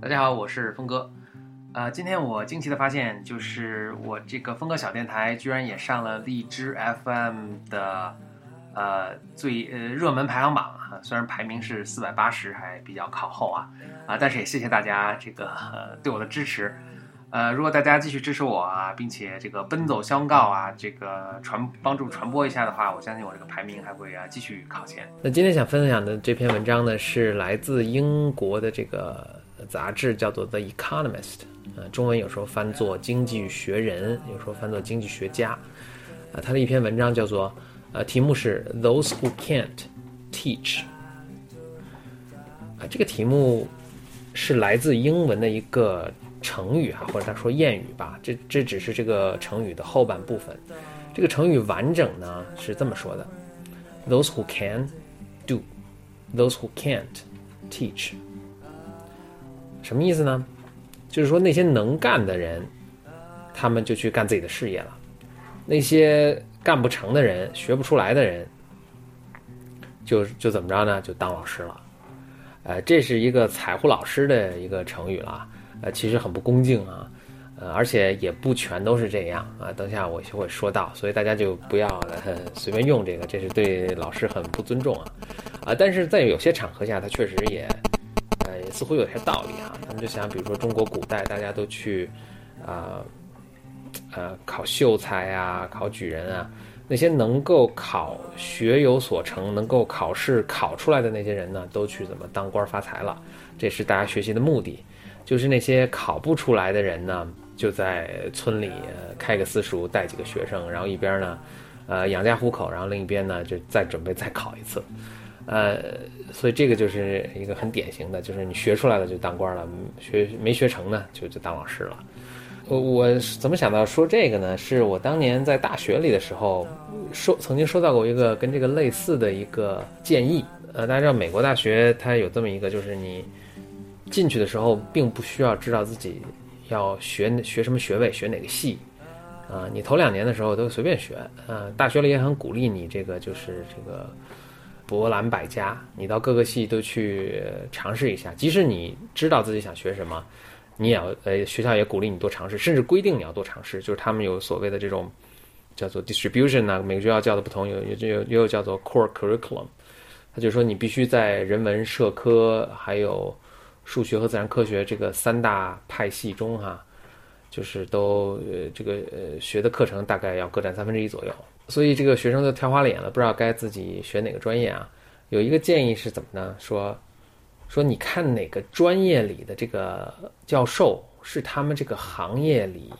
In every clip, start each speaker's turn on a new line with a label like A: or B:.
A: 大家好，我是峰哥。呃，今天我惊奇的发现，就是我这个峰哥小电台居然也上了荔枝 FM 的呃最呃热门排行榜啊，虽然排名是四百八十，还比较靠后啊啊，但是也谢谢大家这个、对我的支持。呃，如果大家继续支持我啊，并且这个奔走相告啊，这个传帮助传播一下的话，我相信我这个排名还会啊继续靠前。那今天想分享的这篇文章呢，是来自英国的这个杂志，叫做《The Economist》，呃，中文有时候翻作《经济学人》，有时候翻作《经济学家》。啊，他的一篇文章叫做，呃，题目是 “Those Who Can't Teach”。啊，这个题目是来自英文的一个。成语啊，或者他说谚语吧，这这只是这个成语的后半部分。这个成语完整呢是这么说的：Those who can do, those who can't teach。什么意思呢？就是说那些能干的人，他们就去干自己的事业了；那些干不成的人、学不出来的人，就就怎么着呢？就当老师了。呃，这是一个踩乎老师的一个成语了。呃，其实很不恭敬啊，呃，而且也不全都是这样啊。等下我就会说到，所以大家就不要随便用这个，这是对老师很不尊重啊。啊，但是在有些场合下，他确实也，呃，似乎有些道理啊。咱们就想，比如说中国古代，大家都去，啊，呃，考秀才啊，考举人啊，那些能够考学有所成，能够考试考出来的那些人呢，都去怎么当官发财了？这是大家学习的目的。就是那些考不出来的人呢，就在村里开个私塾，带几个学生，然后一边呢，呃，养家糊口，然后另一边呢，就再准备再考一次，呃，所以这个就是一个很典型的，就是你学出来了就当官了，学没学成呢就就当老师了。我我怎么想到说这个呢？是我当年在大学里的时候收曾经收到过一个跟这个类似的一个建议。呃，大家知道美国大学它有这么一个，就是你。进去的时候，并不需要知道自己要学学什么学位，学哪个系，啊，你头两年的时候都随便学，啊，大学里也很鼓励你这个就是这个博览百家，你到各个系都去尝试一下，即使你知道自己想学什么，你也要呃学校也鼓励你多尝试，甚至规定你要多尝试，就是他们有所谓的这种叫做 distribution 呢，每个学校叫的不同，有有有也有叫做 core curriculum，他就说你必须在人文社科还有。数学和自然科学这个三大派系中，哈，就是都呃这个呃学的课程大概要各占三分之一左右，所以这个学生就挑花了眼了，不知道该自己学哪个专业啊。有一个建议是怎么呢？说说你看哪个专业里的这个教授是他们这个行业里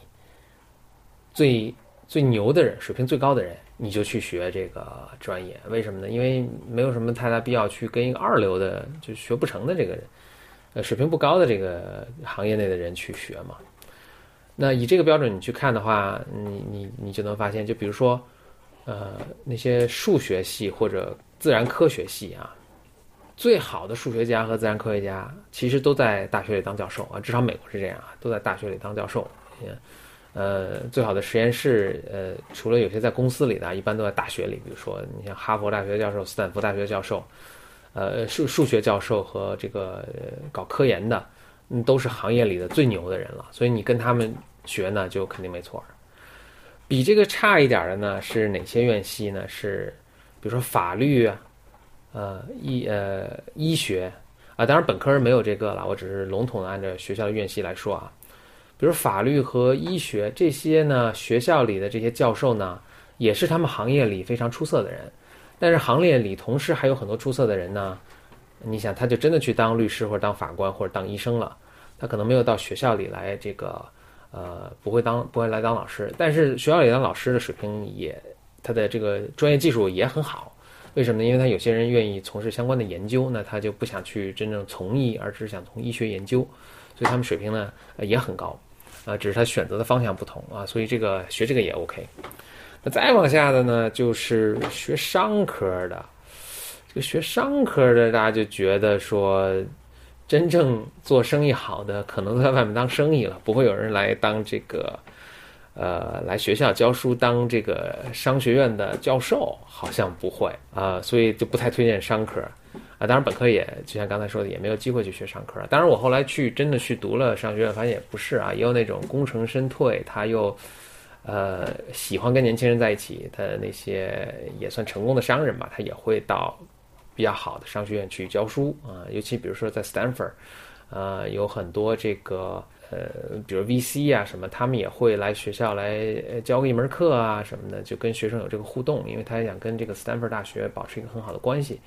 A: 最最牛的人，水平最高的人，你就去学这个专业。为什么呢？因为没有什么太大必要去跟一个二流的就学不成的这个人。呃，水平不高的这个行业内的人去学嘛，那以这个标准你去看的话，你你你就能发现，就比如说，呃，那些数学系或者自然科学系啊，最好的数学家和自然科学家其实都在大学里当教授啊，至少美国是这样啊，都在大学里当教授。呃，最好的实验室，呃，除了有些在公司里的，一般都在大学里，比如说你像哈佛大学教授、斯坦福大学教授。呃，数数学教授和这个搞科研的，嗯，都是行业里的最牛的人了。所以你跟他们学呢，就肯定没错。比这个差一点的呢，是哪些院系呢？是比如说法律啊，呃，医呃医学啊，当然本科没有这个了。我只是笼统的按照学校的院系来说啊。比如法律和医学这些呢，学校里的这些教授呢，也是他们行业里非常出色的人。但是行列里同时还有很多出色的人呢，你想他就真的去当律师或者当法官或者当医生了，他可能没有到学校里来这个，呃，不会当不会来当老师，但是学校里当老师的水平也，他的这个专业技术也很好，为什么呢？因为他有些人愿意从事相关的研究，那他就不想去真正从医，而只是想从医学研究，所以他们水平呢也很高，啊，只是他选择的方向不同啊，所以这个学这个也 OK。再往下的呢，就是学商科的。这个学商科的，大家就觉得说，真正做生意好的，可能都在外面当生意了，不会有人来当这个，呃，来学校教书当这个商学院的教授，好像不会啊，所以就不太推荐商科。啊，当然本科也就像刚才说的，也没有机会去学商科。当然我后来去真的去读了商学院，发现也不是啊，也有那种功成身退，他又呃喜欢跟年轻人在一起，他那些也算成功的商人吧，他也会到比较好的商学院去教书啊，尤其比如说在 Stanford，呃，有很多这个。呃，比如 VC 啊什么，他们也会来学校来教一门课啊什么的，就跟学生有这个互动，因为他想跟这个斯坦福大学保持一个很好的关系，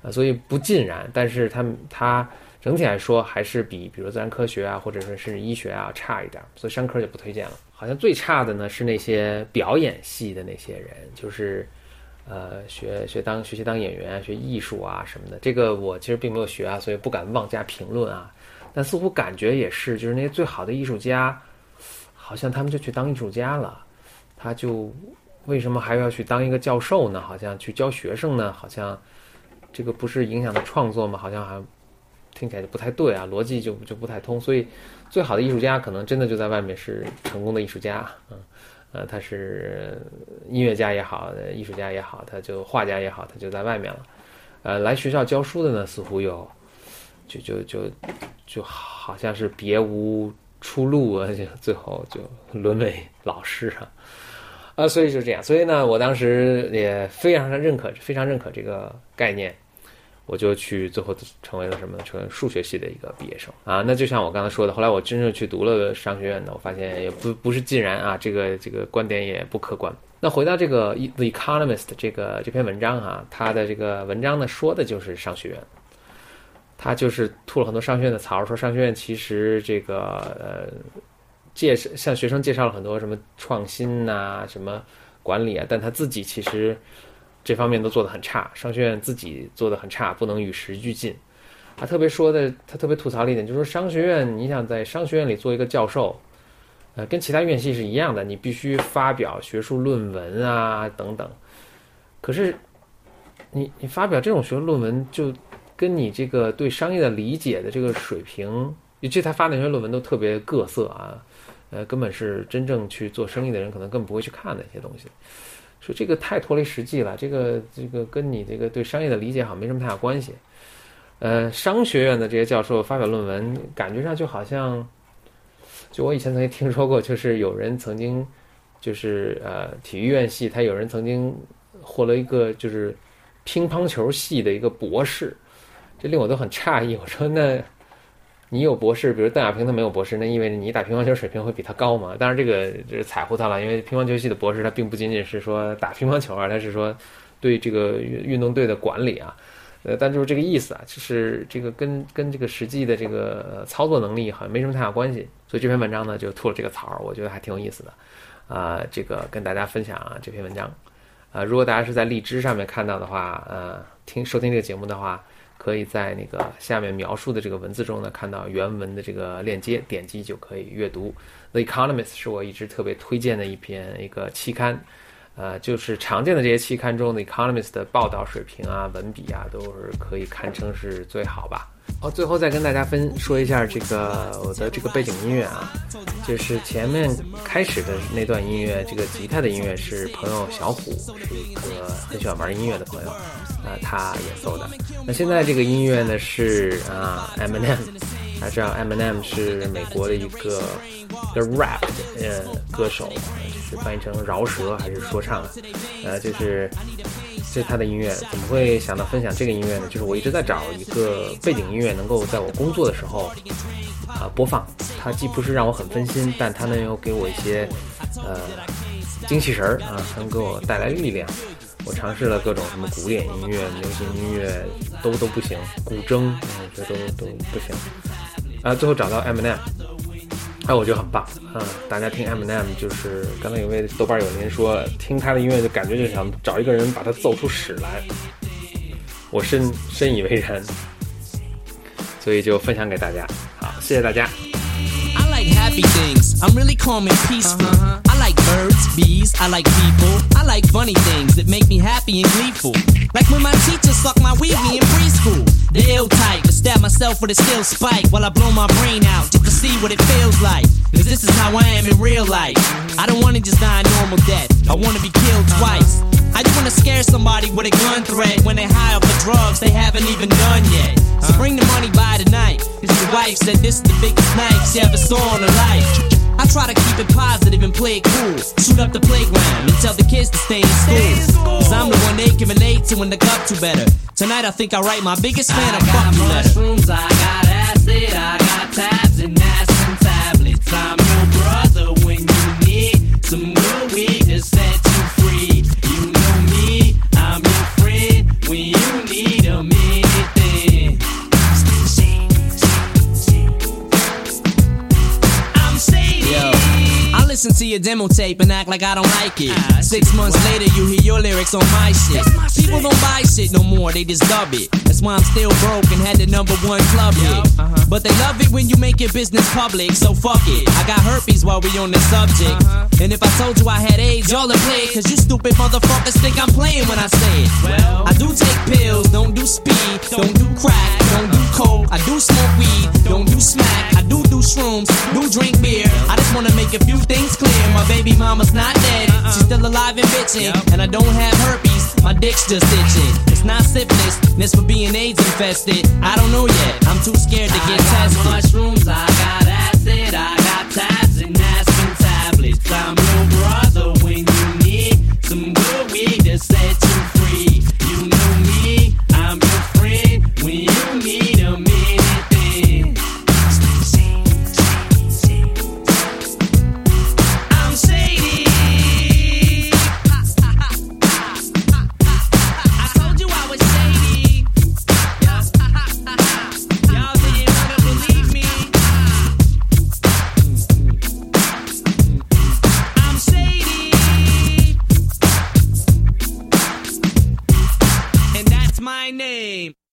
A: 啊，所以不尽然，但是他们他整体来说还是比比如自然科学啊，或者说是医学啊差一点，所以商科就不推荐了。好像最差的呢是那些表演系的那些人，就是呃学学当学习当演员、学艺术啊什么的，这个我其实并没有学啊，所以不敢妄加评论啊。但似乎感觉也是，就是那些最好的艺术家，好像他们就去当艺术家了，他就为什么还要去当一个教授呢？好像去教学生呢？好像这个不是影响他创作吗？好像还听起来就不太对啊，逻辑就就不太通。所以，最好的艺术家可能真的就在外面是成功的艺术家，嗯，呃，他是音乐家也好，艺术家也好，他就画家也好，他就在外面了。呃，来学校教书的呢，似乎又。就就就就好像是别无出路啊，就最后就沦为老师啊，啊，所以就这样。所以呢，我当时也非常认可，非常认可这个概念，我就去最后成为了什么？成为数学系的一个毕业生啊。那就像我刚才说的，后来我真正去读了商学院呢，我发现也不不是尽然啊，这个这个观点也不客观。那回到这个《The Economist》这个这篇文章哈，他的这个文章呢说的就是商学院。他就是吐了很多商学院的槽，说商学院其实这个呃，介绍向学生介绍了很多什么创新呐、什么管理啊，但他自己其实这方面都做得很差，商学院自己做的很差，不能与时俱进。他特别说的，他特别吐槽的一点就是说，商学院你想在商学院里做一个教授，呃，跟其他院系是一样的，你必须发表学术论文啊等等。可是你你发表这种学术论文就。跟你这个对商业的理解的这个水平，尤其他发那些论文都特别各色啊，呃，根本是真正去做生意的人可能更不会去看那些东西，说这个太脱离实际了，这个这个跟你这个对商业的理解好像没什么太大关系。呃，商学院的这些教授发表论文，感觉上就好像，就我以前曾经听说过，就是有人曾经，就是呃，体育院系他有人曾经获了一个就是乒乓球系的一个博士。这令我都很诧异。我说：“那你有博士，比如邓亚萍他没有博士，那意味着你打乒乓球水平会比他高吗？”当然，这个就是彩乎他了，因为乒乓球系的博士他并不仅仅是说打乒乓球啊，他是说对这个运运动队的管理啊，呃，但就是这个意思啊，就是这个跟跟这个实际的这个操作能力好像没什么太大关系。所以这篇文章呢就吐了这个槽，我觉得还挺有意思的啊，这个跟大家分享啊这篇文章啊，如果大家是在荔枝上面看到的话，呃，听收听这个节目的话。可以在那个下面描述的这个文字中呢，看到原文的这个链接，点击就可以阅读。The Economist 是我一直特别推荐的一篇一个期刊，呃，就是常见的这些期刊中的《Economist 的报道水平啊、文笔啊，都是可以堪称是最好吧。哦，最后再跟大家分说一下这个我的这个背景音乐啊，就是前面开始的那段音乐，这个吉他的音乐是朋友小虎，是一个很喜欢玩音乐的朋友。啊，他演奏的。那现在这个音乐呢是啊，Eminem，大家知道 Eminem 是美国的一个 the rap 呃歌手，就是翻译成饶舌还是说唱啊？呃，就是这是他的音乐。怎么会想到分享这个音乐呢？就是我一直在找一个背景音乐，能够在我工作的时候啊播放。它既不是让我很分心，但它呢又给我一些呃精气神儿啊，能给我带来力量。我尝试了各种什么古典音乐、流行音乐，都都不行，古筝，嗯，这都都不行。啊，最后找到 Eminem，哎，我觉得很棒啊！大家听 Eminem，就是刚才有位豆瓣有人说，听他的音乐就感觉就想找一个人把他揍出屎来，我深深以为然，所以就分享给大家。好，谢谢大家。
B: like happy things. I'm really calm and peaceful. Uh-huh. I like birds, bees, I like people. I like funny things that make me happy and gleeful. Like when my teacher sucked my weavy in preschool. The myself with a steel spike while I blow my brain out just to see what it feels like. Cause this is how I am in real life. I don't wanna just die a normal death. I wanna be killed twice. I just wanna scare somebody with a gun threat when they high off the drugs they haven't even done yet? So bring the money by tonight. Cause your wife said this is the biggest night she ever saw in her life. I try to keep it positive and play it cool. Shoot up the playground and tell the kids to stay in school. Cause I'm the one they can relate to when they up to better. Tonight I think I write my biggest fan a
C: I got
B: fuck you letter.
C: mushrooms, I got acid, I got tabs and
B: listen to your demo tape and act like I don't like it.
C: Ah,
B: Six months later, you hear your lyrics on my shit.
C: My
B: People
C: shit.
B: don't buy shit no more, they just dub it. That's why I'm still broke and had the number one club hit.
C: uh-huh.
B: But they love it when you make your business public, so fuck it. I got herpes while we on this subject.
C: Uh-huh.
B: And if I told you I had AIDS, y'all would play cause you stupid motherfuckers think I'm playing when I say it.
C: Well-
B: I do take pills, don't do speed, don't do crack, don't do coke. I do smoke weed, don't do smack. I do do shrooms, do drink beer. I just wanna make a few things clear. My baby mama's not dead, uh-uh. she's still alive and bitching. And I don't have herpes, my dick's just itching. It's not syphilis, it's for being AIDS infested. I don't know yet, I'm too scared to
C: I
B: get
C: got
B: tested.
C: mushrooms, I got acid, I got tabs and aspirin tablets. I'm